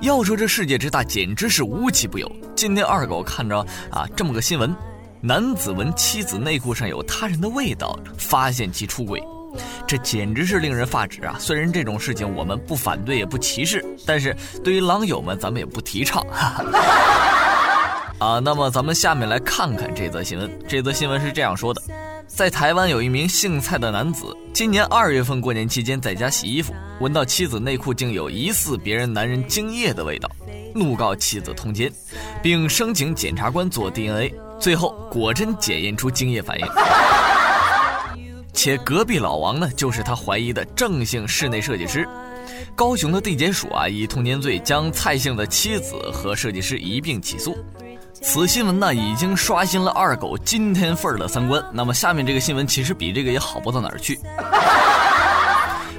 要说这世界之大，简直是无奇不有。今天二狗看着啊这么个新闻，男子闻妻子内裤上有他人的味道，发现其出轨，这简直是令人发指啊！虽然这种事情我们不反对也不歧视，但是对于狼友们咱们也不提倡。哈 哈啊，那么咱们下面来看看这则新闻。这则新闻是这样说的：在台湾有一名姓蔡的男子，今年二月份过年期间在家洗衣服，闻到妻子内裤竟有疑似别人男人精液的味道，怒告妻子通奸，并申请检察官做 DNA，最后果真检验出精液反应，且隔壁老王呢就是他怀疑的郑姓室内设计师。高雄的地检署啊以通奸罪将蔡姓的妻子和设计师一并起诉。此新闻呢，已经刷新了二狗今天份儿的三观。那么下面这个新闻其实比这个也好不到哪儿去。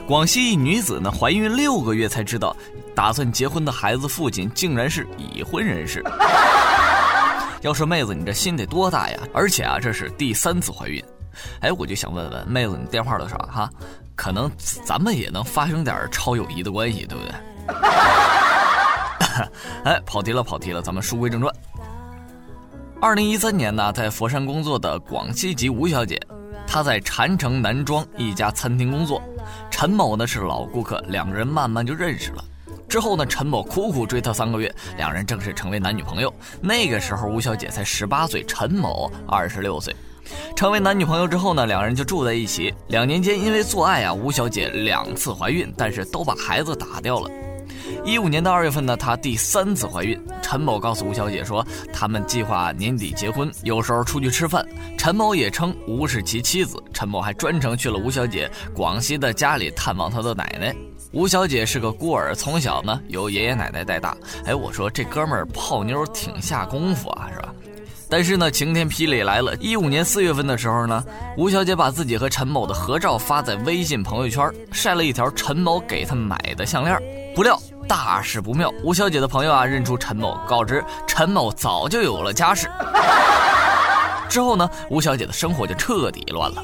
广西一女子呢，怀孕六个月才知道，打算结婚的孩子父亲竟然是已婚人士。要说妹子，你这心得多大呀？而且啊，这是第三次怀孕。哎，我就想问问妹子，你电话多少哈？可能咱们也能发生点超友谊的关系，对不对？哎，跑题了，跑题了，咱们书归正传。二零一三年呢，在佛山工作的广西籍吴小姐，他在禅城南庄一家餐厅工作。陈某呢是老顾客，两个人慢慢就认识了。之后呢，陈某苦苦追她三个月，两人正式成为男女朋友。那个时候吴小姐才十八岁，陈某二十六岁。成为男女朋友之后呢，两人就住在一起。两年间因为做爱啊，吴小姐两次怀孕，但是都把孩子打掉了。一五年的二月份呢，她第三次怀孕。陈某告诉吴小姐说，他们计划年底结婚，有时候出去吃饭。陈某也称吴是其妻子。陈某还专程去了吴小姐广西的家里探望她的奶奶。吴小姐是个孤儿，从小呢由爷爷奶奶带大。哎，我说这哥们儿泡妞挺下功夫啊，是吧？但是呢，晴天霹雳来了。一五年四月份的时候呢，吴小姐把自己和陈某的合照发在微信朋友圈，晒了一条陈某给她买的项链。不料大事不妙，吴小姐的朋友啊认出陈某，告知陈某早就有了家室。之后呢，吴小姐的生活就彻底乱了。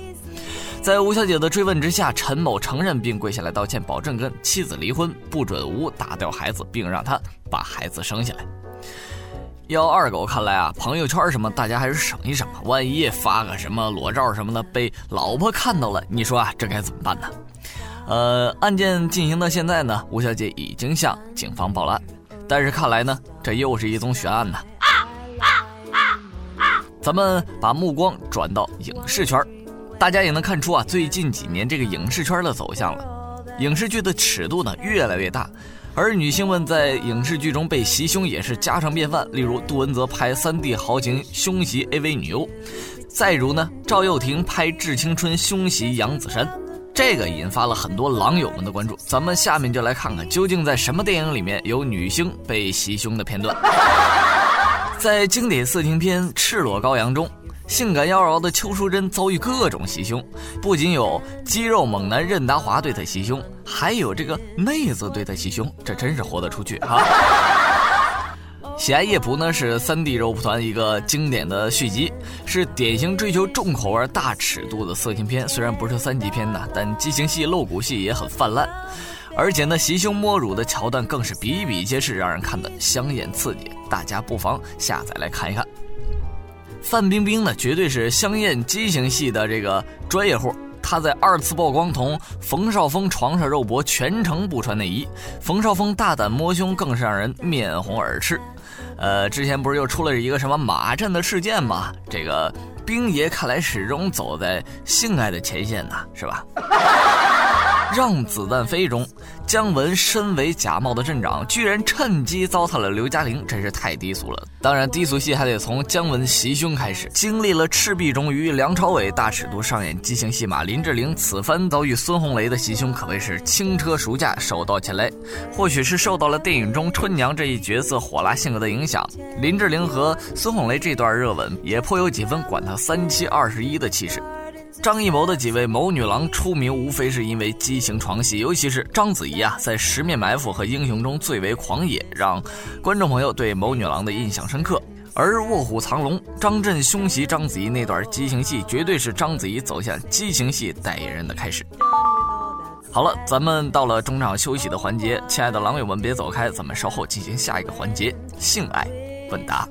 在吴小姐的追问之下，陈某承认并跪下来道歉，保证跟妻子离婚，不准吴打掉孩子，并让他把孩子生下来。要二狗看来啊，朋友圈什么大家还是省一省吧，万一发个什么裸照什么的被老婆看到了，你说啊，这该怎么办呢？呃，案件进行到现在呢，吴小姐已经向警方报了案，但是看来呢，这又是一宗悬案呢。啊啊啊啊咱们把目光转到影视圈，大家也能看出啊，最近几年这个影视圈的走向了，影视剧的尺度呢越来越大。而女性们在影视剧中被袭胸也是家常便饭，例如杜文泽拍《三 D 豪情》胸袭 AV 女优，再如呢赵又廷拍《致青春》胸袭杨子姗，这个引发了很多狼友们的关注。咱们下面就来看看究竟在什么电影里面有女星被袭胸的片段。在经典色情片《赤裸羔羊》中。性感妖娆的邱淑贞遭遇各种袭胸，不仅有肌肉猛男任达华对她袭胸，还有这个妹子对她袭胸，这真是活得出去啊！喜爱夜蒲呢是三 D 肉蒲团一个经典的续集，是典型追求重口味、大尺度的色情片。虽然不是三级片呢，但激情戏、露骨戏也很泛滥，而且呢袭胸摸乳的桥段更是比比皆是，让人看得香艳刺激。大家不妨下载来看一看。范冰冰呢，绝对是香艳畸形戏的这个专业户。她在二次曝光同冯绍峰床上肉搏，全程不穿内衣。冯绍峰大胆摸胸，更是让人面红耳赤。呃，之前不是又出了一个什么马震的事件吗？这个冰爷看来始终走在性爱的前线呢，是吧？让子弹飞中，姜文身为假冒的镇长，居然趁机糟蹋了刘嘉玲，真是太低俗了。当然，低俗戏还得从姜文袭胸开始。经历了《赤壁》中与梁朝伟大尺度上演激情戏码，林志玲此番遭遇孙红雷的袭胸，可谓是轻车熟驾，手到擒来。或许是受到了电影中春娘这一角色火辣性格的影响，林志玲和孙红雷这段热吻也颇有几分管他三七二十一的气势。张艺谋的几位谋女郎出名，无非是因为激情床戏，尤其是章子怡啊，在《十面埋伏》和《英雄》中最为狂野，让观众朋友对谋女郎的印象深刻。而《卧虎藏龙》，张震胸袭章子怡那段激情戏，绝对是章子怡走向激情戏代言人的开始。好了，咱们到了中场休息的环节，亲爱的狼友们别走开，咱们稍后进行下一个环节——性爱问答。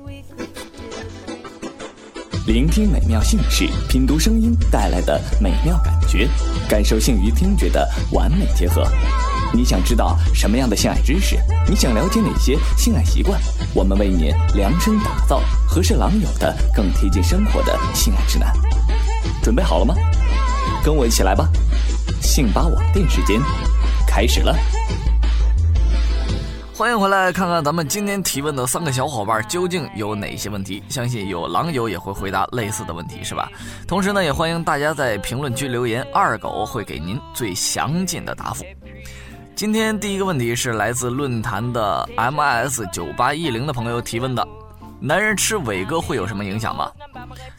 聆听美妙姓氏，品读声音带来的美妙感觉，感受性与听觉的完美结合。你想知道什么样的性爱知识？你想了解哪些性爱习惯？我们为你量身打造合适狼友的、更贴近生活的性爱指南。准备好了吗？跟我一起来吧！性吧网店时间开始了。欢迎回来，看看咱们今天提问的三个小伙伴究竟有哪些问题？相信有狼友也会回答类似的问题，是吧？同时呢，也欢迎大家在评论区留言，二狗会给您最详尽的答复。今天第一个问题是来自论坛的 M S 九八一零的朋友提问的。男人吃伟哥会有什么影响吗？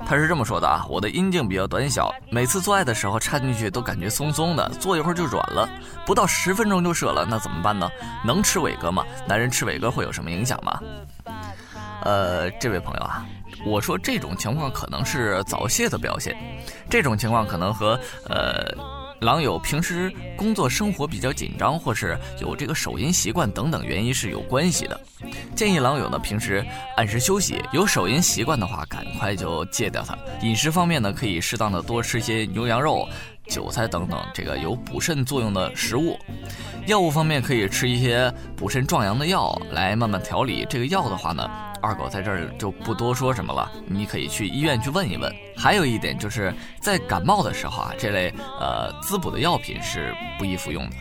他是这么说的啊，我的阴茎比较短小，每次做爱的时候插进去都感觉松松的，坐一会儿就软了，不到十分钟就射了，那怎么办呢？能吃伟哥吗？男人吃伟哥会有什么影响吗？呃，这位朋友啊，我说这种情况可能是早泄的表现，这种情况可能和呃。狼友平时工作生活比较紧张，或是有这个手淫习惯等等原因是有关系的。建议狼友呢平时按时休息，有手淫习惯的话，赶快就戒掉它。饮食方面呢，可以适当的多吃些牛羊肉、韭菜等等这个有补肾作用的食物。药物方面可以吃一些补肾壮阳的药来慢慢调理。这个药的话呢。二狗在这儿就不多说什么了，你可以去医院去问一问。还有一点就是在感冒的时候啊，这类呃滋补的药品是不宜服用的。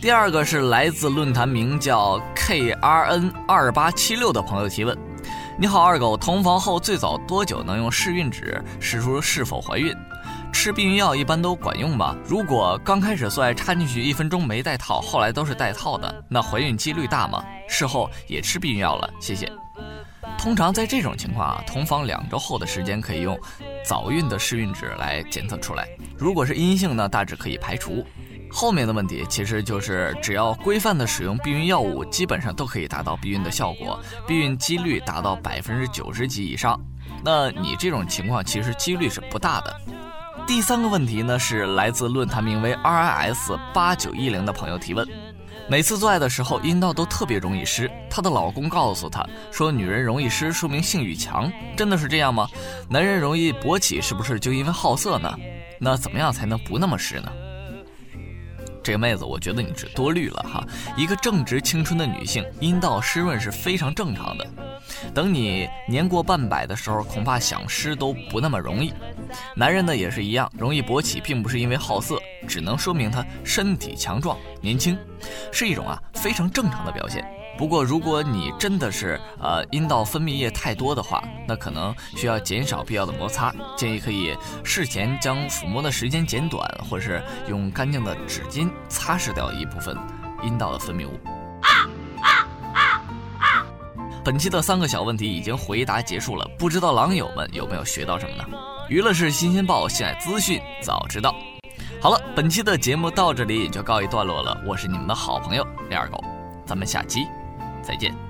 第二个是来自论坛名叫 KRN 二八七六的朋友提问：你好，二狗，同房后最早多久能用试孕纸试出是否怀孕？吃避孕药一般都管用吗？如果刚开始做爱插进去一分钟没带套，后来都是带套的，那怀孕几率大吗？事后也吃避孕药了，谢谢。通常在这种情况啊，同房两周后的时间可以用早孕的试孕纸来检测出来。如果是阴性呢，大致可以排除。后面的问题其实就是只要规范的使用避孕药物，基本上都可以达到避孕的效果，避孕几率达到百分之九十几以上。那你这种情况其实几率是不大的。第三个问题呢，是来自论坛名为 RIS 八九一零的朋友提问。每次做爱的时候，阴道都特别容易湿。她的老公告诉她说：“女人容易湿，说明性欲强。”真的是这样吗？男人容易勃起，是不是就因为好色呢？那怎么样才能不那么湿呢？这个妹子，我觉得你是多虑了哈。一个正值青春的女性，阴道湿润是非常正常的。等你年过半百的时候，恐怕想湿都不那么容易。男人呢也是一样，容易勃起，并不是因为好色，只能说明他身体强壮、年轻，是一种啊非常正常的表现。不过，如果你真的是呃阴道分泌液太多的话，那可能需要减少必要的摩擦，建议可以事前将抚摸的时间减短，或是用干净的纸巾擦拭掉一部分阴道的分泌物。本期的三个小问题已经回答结束了，不知道狼友们有没有学到什么呢？娱乐是新鲜报，性爱资讯早知道。好了，本期的节目到这里也就告一段落了，我是你们的好朋友李二狗，咱们下期。再见。